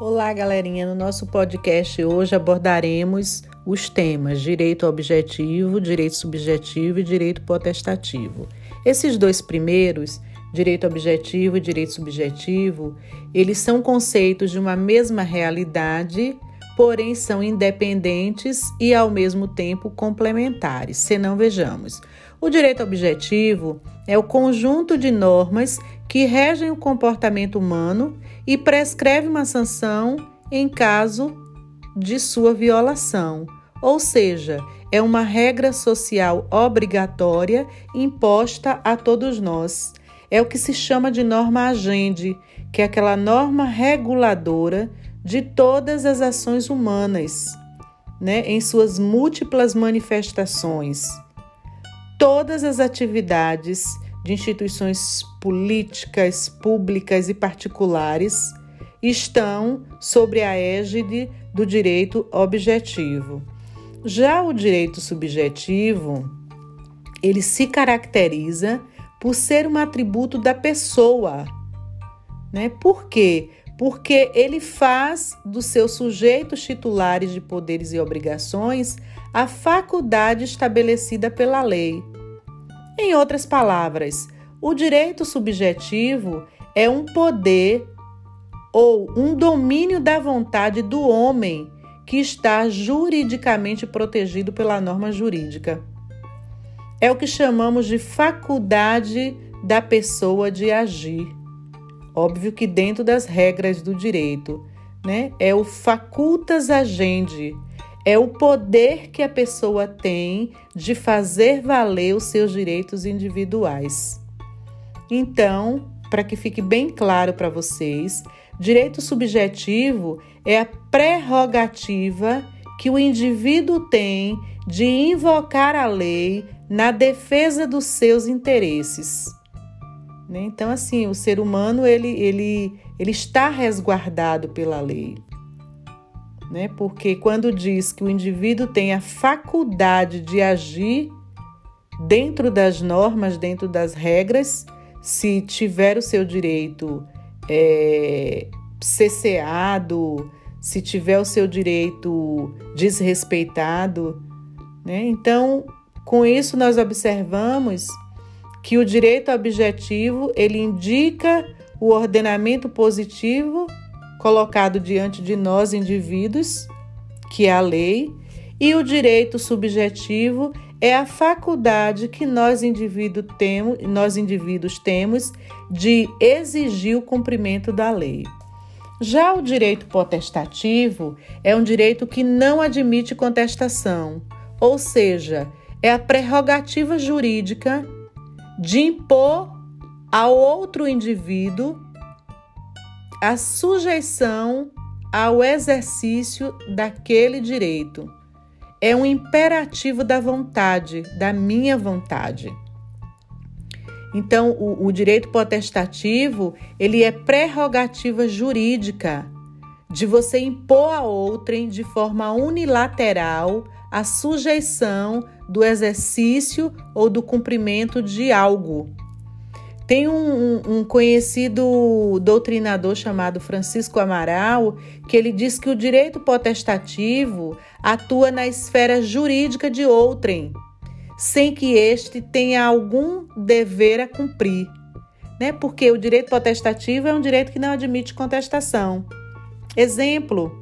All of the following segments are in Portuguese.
Olá, galerinha. No nosso podcast hoje abordaremos os temas direito objetivo, direito subjetivo e direito potestativo. Esses dois primeiros, direito objetivo e direito subjetivo, eles são conceitos de uma mesma realidade, porém são independentes e ao mesmo tempo complementares. Se não vejamos, o direito objetivo é o conjunto de normas que regem o comportamento humano e prescreve uma sanção em caso de sua violação, ou seja, é uma regra social obrigatória imposta a todos nós. É o que se chama de norma agende, que é aquela norma reguladora de todas as ações humanas, né, em suas múltiplas manifestações. Todas as atividades de instituições políticas, públicas e particulares estão sobre a égide do direito objetivo. Já o direito subjetivo, ele se caracteriza por ser um atributo da pessoa. Né? Por quê? Porque ele faz dos seus sujeitos titulares de poderes e obrigações a faculdade estabelecida pela lei. Em outras palavras, o direito subjetivo é um poder ou um domínio da vontade do homem que está juridicamente protegido pela norma jurídica. É o que chamamos de faculdade da pessoa de agir. Óbvio que dentro das regras do direito, né? É o facultas agendi, é o poder que a pessoa tem de fazer valer os seus direitos individuais. Então, para que fique bem claro para vocês, direito subjetivo é a prerrogativa que o indivíduo tem de invocar a lei na defesa dos seus interesses. Né? Então, assim, o ser humano ele, ele, ele está resguardado pela lei né? Porque quando diz que o indivíduo tem a faculdade de agir dentro das normas, dentro das regras, se tiver o seu direito é, cesseado, se tiver o seu direito desrespeitado, né? Então, com isso nós observamos que o direito objetivo ele indica o ordenamento positivo colocado diante de nós indivíduos, que é a lei, e o direito subjetivo é a faculdade que nós, indivíduo temos, nós indivíduos temos de exigir o cumprimento da lei. Já o direito potestativo é um direito que não admite contestação, ou seja, é a prerrogativa jurídica de impor ao outro indivíduo a sujeição ao exercício daquele direito. É um imperativo da vontade, da minha vontade. Então, o, o direito potestativo, ele é prerrogativa jurídica de você impor a outrem de forma unilateral a sujeição do exercício ou do cumprimento de algo. Tem um, um, conhecido doutrinador chamado Francisco Amaral que ele diz que o direito potestativo atua na esfera jurídica de outrem, sem que este tenha algum dever a cumprir. Né? Porque o direito potestativo é um direito que não admite contestação. Exemplo: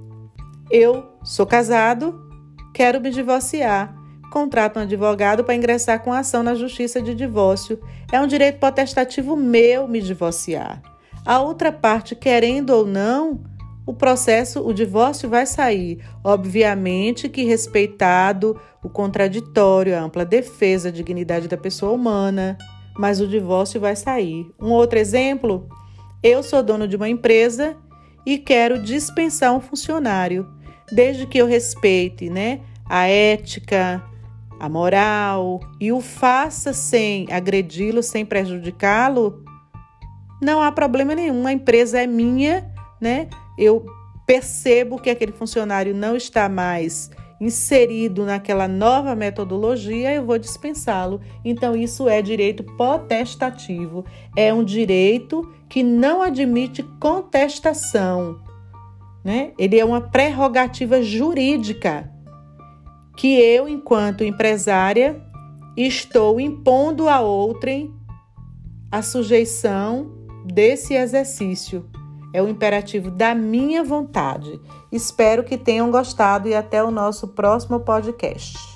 eu sou casado, quero me divorciar contrata um advogado para ingressar com ação na justiça de divórcio. É um direito potestativo meu me divorciar. A outra parte, querendo ou não, o processo, o divórcio vai sair. Obviamente que respeitado o contraditório, a ampla defesa, a dignidade da pessoa humana, mas o divórcio vai sair. Um outro exemplo: eu sou dono de uma empresa e quero dispensar um funcionário, desde que eu respeite, né, a ética, a moral e o faça sem agredi-lo, sem prejudicá-lo, não há problema nenhum. A empresa é minha, né? Eu percebo que aquele funcionário não está mais inserido naquela nova metodologia, eu vou dispensá-lo. Então, isso é direito potestativo, é um direito que não admite contestação. né? Ele é uma prerrogativa jurídica que eu, enquanto empresária, estou impondo a outrem a sujeição desse exercício. É o imperativo da minha vontade. Espero que tenham gostado e até o nosso próximo podcast.